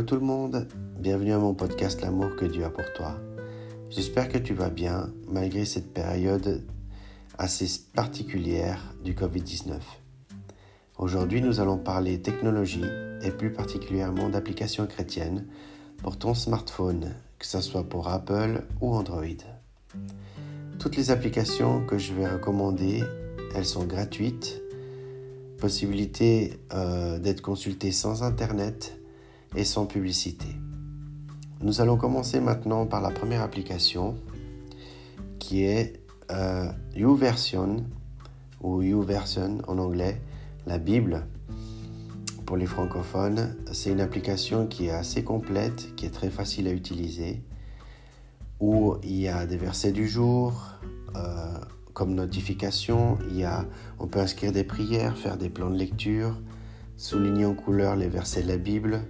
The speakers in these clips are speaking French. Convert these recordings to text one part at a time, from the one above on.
Hello tout le monde, bienvenue à mon podcast L'amour que Dieu a pour toi. J'espère que tu vas bien malgré cette période assez particulière du Covid-19. Aujourd'hui nous allons parler technologie et plus particulièrement d'applications chrétiennes pour ton smartphone, que ce soit pour Apple ou Android. Toutes les applications que je vais recommander, elles sont gratuites, possibilité euh, d'être consultées sans Internet et sans publicité. Nous allons commencer maintenant par la première application qui est euh, YouVersion ou YouVersion en anglais, la Bible pour les francophones. C'est une application qui est assez complète, qui est très facile à utiliser, où il y a des versets du jour. Euh, comme notification, il y a, on peut inscrire des prières, faire des plans de lecture, souligner en couleur les versets de la Bible,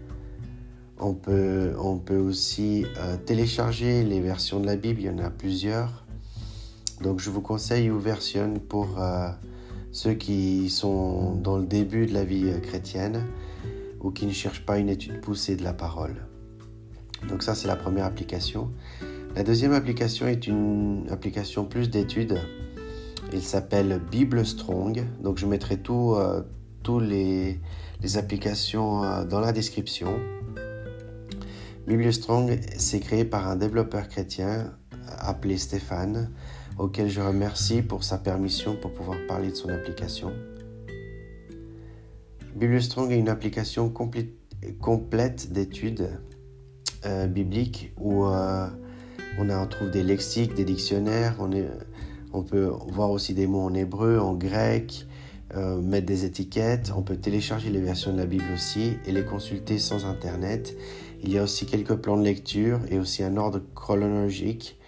on peut, on peut aussi euh, télécharger les versions de la Bible, il y en a plusieurs. Donc je vous conseille YouVersion pour euh, ceux qui sont dans le début de la vie euh, chrétienne ou qui ne cherchent pas une étude poussée de la parole. Donc ça c'est la première application. La deuxième application est une application plus d'études. Il s'appelle Bible Strong. Donc je mettrai tous les, les applications dans la description. BiblioStrong, c'est créé par un développeur chrétien appelé Stéphane, auquel je remercie pour sa permission pour pouvoir parler de son application. BiblioStrong est une application complète d'études euh, bibliques où euh, on, trouve des lexiques, des dictionnaires, on, on, peut voir aussi des mots en hébreu, en grec, euh, mettre des étiquettes, on peut télécharger les versions de la Bible aussi et les consulter sans Internet il y a aussi quelques plans de lecture et aussi un ordre chronologique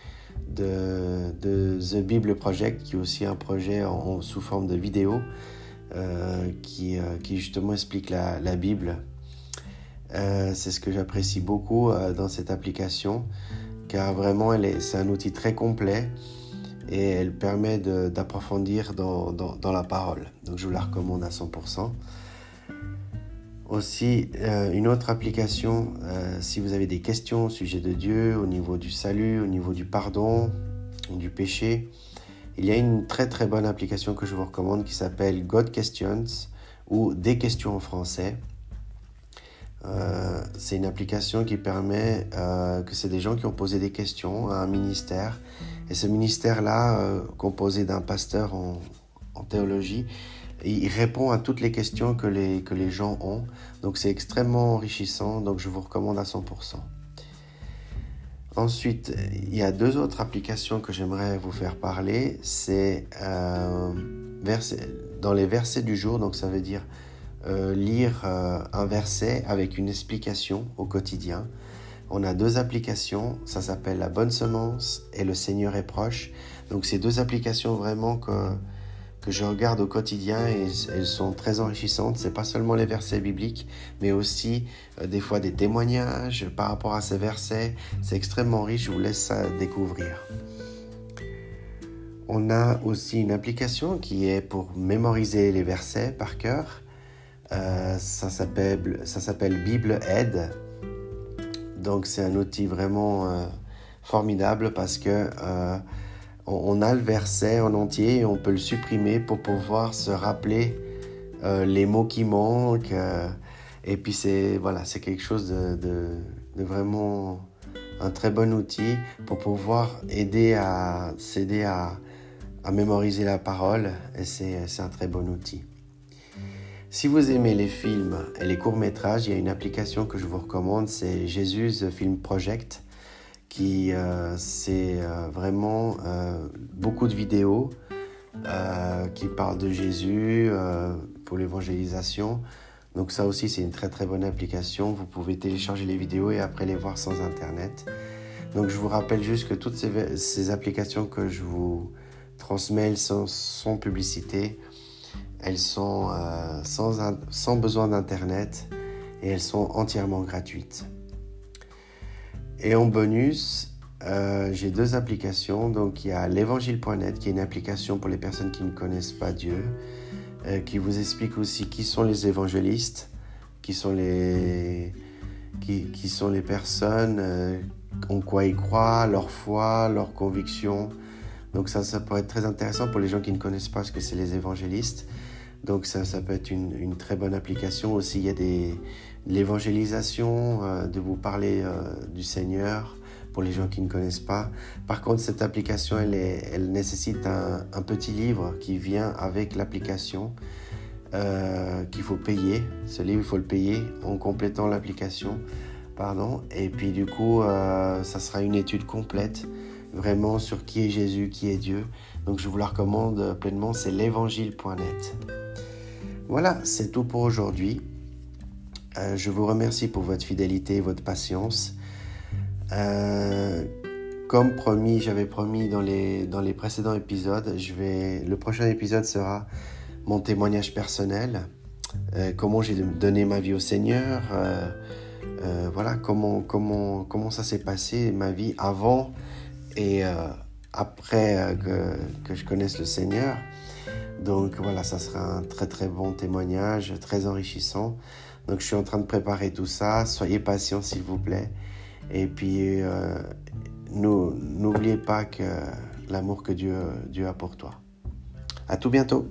de, The Bible Project, qui est aussi un projet sous forme de vidéo euh, qui, euh, qui, justement explique la, la Bible. C'est ce que j'apprécie beaucoup dans cette application, car vraiment c'est un outil très complet et elle permet d'approfondir dans, la parole. Donc je vous la recommande à 100%. Aussi, euh, une autre application, euh, si vous avez des questions au sujet de Dieu, au niveau du salut, au niveau du pardon, du péché, il y a une très très bonne application que je vous recommande qui s'appelle God Questions ou Des questions en français. Euh, c'est une application qui permet que c'est des gens qui ont posé des questions à un ministère. Et ce ministère-là, composé d'un pasteur en théologie, il répond à toutes les questions que les, que les gens ont. Donc c'est extrêmement enrichissant, donc je vous recommande à 100%. Ensuite, il y a deux autres applications que j'aimerais vous faire parler. C'est euh, dans les versets du jour, donc ça veut dire euh, lire euh, un verset avec une explication au quotidien. On a deux applications, ça s'appelle La Bonne Semence et Le Seigneur est proche. Donc ces deux applications vraiment que que je regarde au quotidien et elles sont très enrichissantes. C'est pas seulement les versets bibliques, mais aussi euh, des fois des témoignages par rapport à ces versets. C'est extrêmement riche. Je vous laisse ça découvrir. On a aussi une application qui est pour mémoriser les versets par cœur. Euh, ça s'appelle Bible Aide. Donc c'est un outil vraiment euh, formidable parce que on a le verset en entier et on peut le supprimer pour pouvoir se rappeler euh, les mots qui manquent. Euh, et puis c'est voilà, c'est quelque chose de, vraiment un très bon outil pour pouvoir aider à s'aider à, mémoriser la parole. Et c'est un très bon outil. Si vous aimez les films et les courts-métrages, il y a une application que je vous recommande, c'est Jésus Film Project qui euh, c'est euh, vraiment euh, beaucoup de vidéos qui parlent de Jésus pour l'évangélisation. Donc ça aussi c'est une très très bonne application. Vous pouvez télécharger les vidéos et après les voir sans internet. Donc je vous rappelle juste que toutes ces, applications que je vous transmets, elles sont sans publicité. Elles sont sans, sans besoin d'internet et elles sont entièrement gratuites. Et en bonus, euh, j'ai deux applications. Donc il y a l'évangile.net qui est une application pour les personnes qui ne connaissent pas Dieu, euh, qui vous explique aussi qui sont les évangélistes, qui sont les, qui, sont les personnes euh, en quoi ils croient, leur foi, leur conviction. Donc ça, ça pourrait être très intéressant pour les gens qui ne connaissent pas ce que c'est les évangélistes. Donc ça, peut être une, très bonne application. Aussi, il y a des, l'évangélisation, euh, de vous parler euh, du Seigneur pour les gens qui ne connaissent pas. Par contre, cette application, elle, nécessite un, petit livre qui vient avec l'application euh, qu'il faut payer. Ce livre, il faut le payer en complétant l'application. Pardon. Et puis du coup, ça sera une étude complète, vraiment sur qui est Jésus, qui est Dieu. Donc je vous la recommande pleinement, c'est l'évangile.net. Voilà, c'est tout pour aujourd'hui. Euh, je vous remercie pour votre fidélité et votre patience. Euh, comme promis, j'avais promis dans les, dans les précédents épisodes, le prochain épisode sera mon témoignage personnel, euh, comment j'ai donné ma vie au Seigneur, voilà, comment ça s'est passé, ma vie avant et après que, que, je connaisse le Seigneur. Donc voilà, ça sera un très très bon témoignage, très enrichissant. Donc je suis en train de préparer tout ça. Soyez patients s'il vous plaît. Et puis euh, n'oubliez pas que l'amour que Dieu, Dieu a pour toi. À tout bientôt.